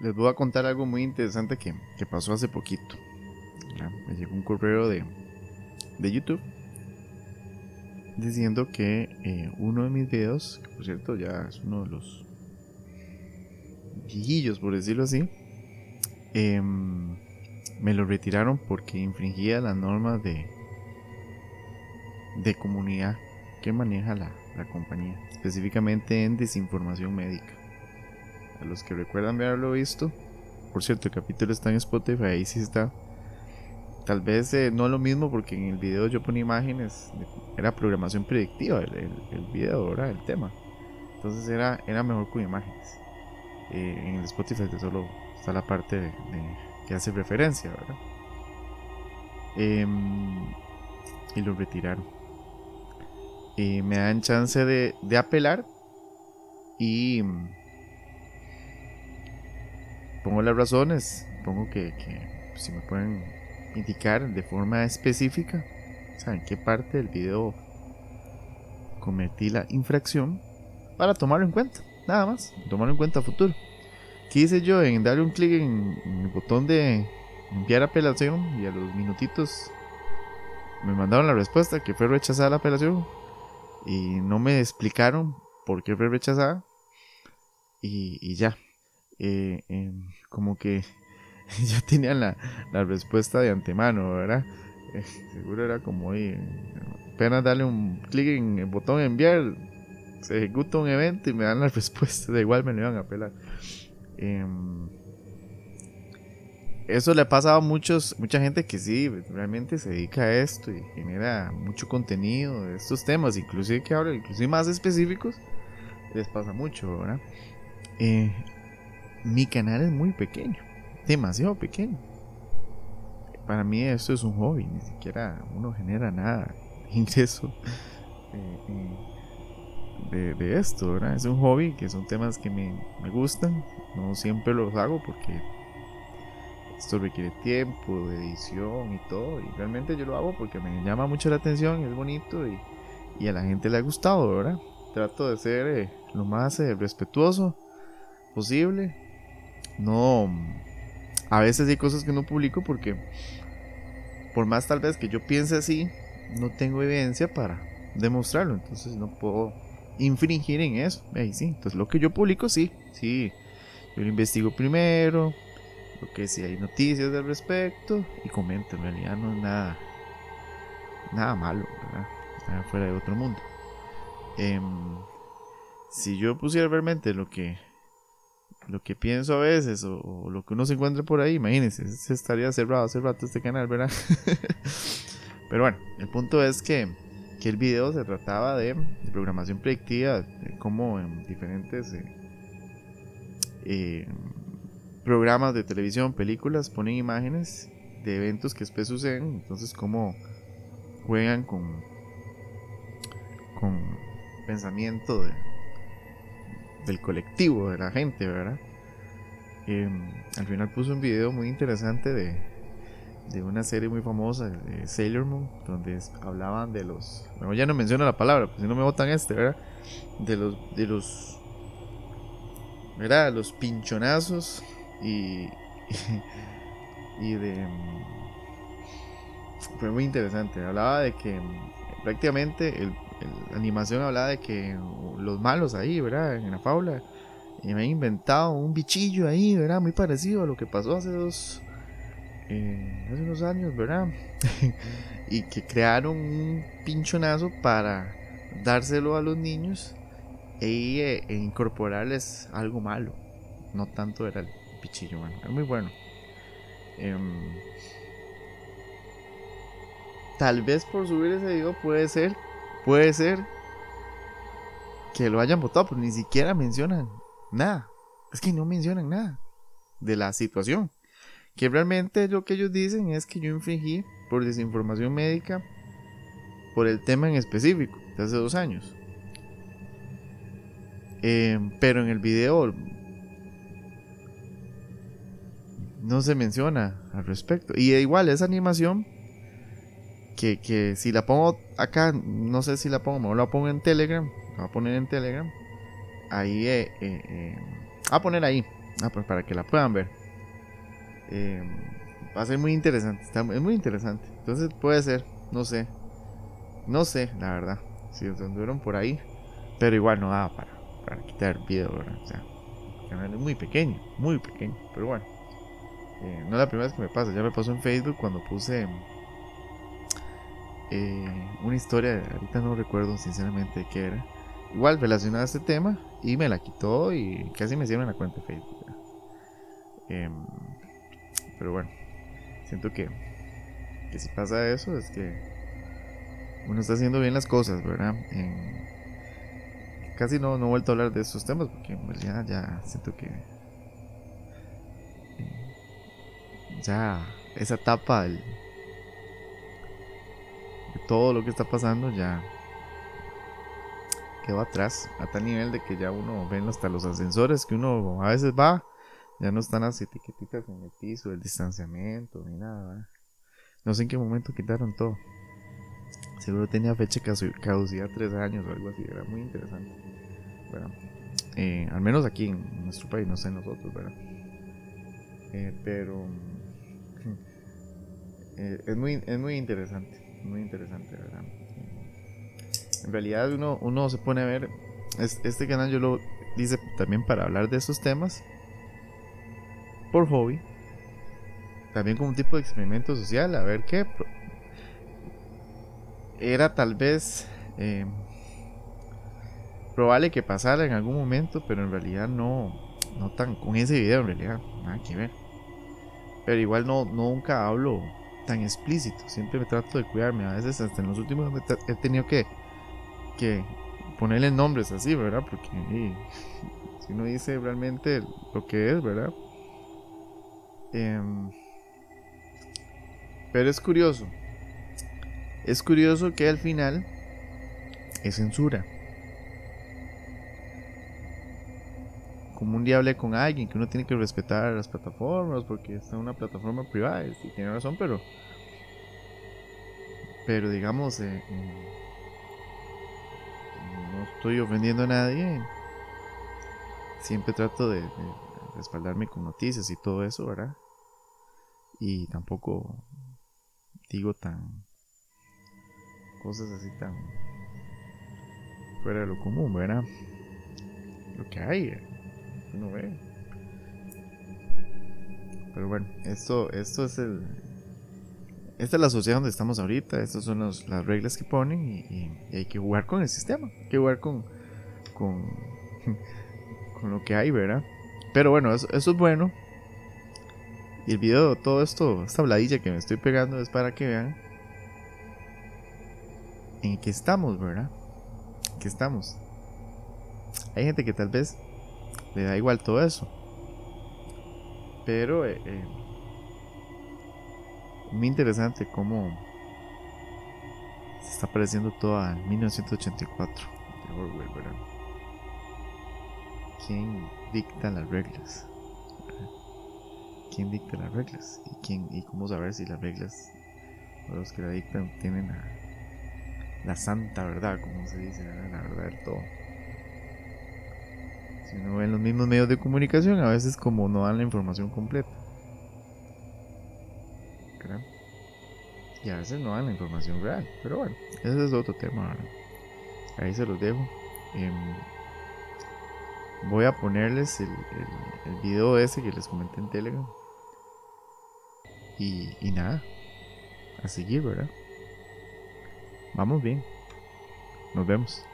les voy a contar algo muy interesante que, pasó hace poquito. Me llegó un correo de, de YouTube diciendo que eh, uno de mis videos, que por cierto ya es uno de los viejillos, por decirlo así, em, me lo retiraron porque infringía las normas de, de comunidad que maneja la, la compañía, específicamente en desinformación médica. A los que recuerdan haberlo visto, por cierto, el capítulo está en Spotify, ahí sí está Tal vez eh, no lo mismo porque en el video yo ponía imágenes, era programación predictiva el, video, era el tema. Entonces era, era mejor con imágenes. Eh, en el Spotify solo está la parte de, que hace referencia, ¿verdad? Em, y lo retiraron. Y me dan chance de, apelar y pongo las razones, pongo que, que si me pueden indicar de forma específica en qué parte del video cometí la infracción para tomarlo en cuenta, nada más, tomarlo en cuenta futuro. ¿Qué hice yo en darle un clic en, el botón de enviar apelación y a los minutitos me mandaron la respuesta que fue rechazada la apelación y no me explicaron por qué fue rechazada y, ya. Eh, em, como que ya tenían la, respuesta de antemano, ¿verdad? Eh, seguro era como apenas darle un clic en el botón enviar, se ejecuta un evento y me dan la respuesta, de igual me lo iban a pelar. Em, eso le ha pasado a muchos, mucha gente que sí, realmente se dedica a esto y genera mucho contenido de estos temas, inclusive que hablo, inclusive más específicos, les pasa mucho, ¿verdad? Eh, mi canal es muy pequeño demasiado pequeño. Para mí esto es un hobby, ni siquiera uno genera nada ingreso eh, eh, de, esto, ¿verdad? Es un hobby que son temas que me, me gustan, no siempre los hago porque esto requiere tiempo, de edición y todo, y realmente yo lo hago porque me llama mucho la atención, es bonito y, y a la gente le ha gustado, ¿verdad? Trato de ser eh, lo más respetuoso posible, no a veces hay cosas que no publico porque por más tal vez que yo piense así, no tengo evidencia para demostrarlo, entonces no puedo infringir en eso. Ahí sí, entonces lo que yo publico sí, sí, yo lo investigo primero, lo que si hay noticias al respecto y comento, en realidad no es nada nada malo, Nada fuera de otro mundo. Em, si yo pusiera realmente lo que lo que pienso a veces o, lo que uno se encuentra por ahí, imagínense, se estaría cerrado hace rato este canal, ¿verdad? Pero bueno, el punto es que, que el video se trataba de, programación predictiva, de cómo en diferentes eh, eh, programas de televisión, películas, ponen imágenes de eventos que después suceden, entonces cómo juegan con, con pensamiento de, del colectivo, de la gente, ¿verdad? Em, al final puso un video muy interesante de, de una serie muy famosa de Sailor Moon, donde hablaban de los. Bueno, ya no menciono la palabra, pues si no me votan este, ¿verdad? De los. De los. ¿Verdad? Los pinchonazos y. y de. Fue muy interesante. Hablaba de que prácticamente la animación hablaba de que los malos ahí, ¿verdad? En la faula. Me han inventado un bichillo ahí, ¿verdad? Muy parecido a lo que pasó hace dos. Eh, hace unos años, ¿verdad? y que crearon un pinchonazo para dárselo a los niños e, e, incorporarles algo malo. No tanto era el bichillo, bueno, es muy bueno. Em, tal vez por subir ese video puede ser puede ser que lo hayan votado, pero ni siquiera mencionan nada. Es que no mencionan nada de la situación. Que realmente lo que ellos dicen es que yo infringí por desinformación médica por el tema en específico de hace dos años. Em, pero en el video no se menciona al respecto. Y igual, esa animación que, si la pongo acá, no sé si la pongo, mejor la pongo en Telegram, la voy a poner en Telegram. Ahí, eh, eh, eh a poner ahí, Ah, pues para que la puedan ver. Eh, va a ser muy interesante. Está, es muy interesante. Entonces puede ser, no sé. No sé, la verdad. Si os anduvieron por ahí. Pero igual no daba para, para quitar video, ¿verdad? O sea, el canal es muy pequeño, muy pequeño. Pero bueno. No es la primera vez que me pasa. Ya me pasó en Facebook cuando puse eh, una historia. Ahorita no recuerdo sinceramente qué era. Igual relacionada a este tema. Y me la quitó y casi me hicieron la cuenta de Facebook. Eh, pero bueno, siento que, que si pasa eso es que uno está haciendo bien las cosas, ¿verdad? casi no, no he vuelto a hablar de estos temas porque en realidad ya siento que ya esa etapa de todo lo que está pasando ya quedó atrás a tal nivel de que ya uno ve hasta los ascensores que uno a veces va ya no están las etiquetitas en el piso el distanciamiento ni nada no sé en qué momento quitaron todo. Seguro tenía fecha de caducidad tres años o algo así era muy interesante. Bueno, eh, al menos aquí en nuestro país no sé nosotros verdad eh, pero eh, es, muy, es muy interesante, muy interesante, ¿verdad? En realidad uno, uno se pone a ver, este canal yo lo hice también para hablar de esos temas, por hobby, también como un tipo de experimento social, a ver qué era tal vez eh, probable que pasara en algún momento, pero en realidad no, no tan con ese video en realidad, nada que ver. Pero igual no, nunca hablo tan explícito. Siempre me trato de cuidarme. A veces hasta en los últimos he tenido que, que ponerle nombres así, ¿verdad? Porque si uno dice realmente lo que es, ¿verdad? Em, pero es curioso. Es curioso que al final es censura. Como un día hablé con alguien que uno tiene que respetar las plataformas porque está en una plataforma privada y tiene razón, pero pero digamos eh, mm, no estoy ofendiendo a nadie. Siempre trato de, respaldarme con noticias y todo eso, ¿verdad? Y tampoco digo tan cosas así tan fuera de lo común, ¿verdad? Lo que hay. Uno ve. Pero bueno, esto, esto es el. Esta es la sociedad donde estamos ahorita. Estas son las reglas que ponen y, hay que jugar con el sistema. Hay que jugar con. con. con lo que hay, ¿verdad? Pero bueno, eso, eso es bueno. Y el video, todo esto, esta bladilla que me estoy pegando es para que vean en qué estamos, ¿verdad? ¿En qué estamos? Hay gente que tal vez le da igual todo eso. Pero eh, eh, muy interesante cómo se está pareciendo todo a 1984 de Orwell, ¿verdad? ¿Quién dicta las reglas? ¿Quién dicta las reglas? ¿Y, quién, y cómo saber si las reglas o los que la dictan tienen la, la santa verdad, como se dice, la verdad del todo? Si uno ve en los mismos medios de comunicación, a veces como no dan la información completa. Y a veces no dan la información real. Pero bueno, ese es otro tema. Ahí se los dejo. Em, voy a ponerles el, el, video ese que les comenté en Telegram. Y, y nada, a seguir, ¿verdad? Vamos bien. Nos vemos.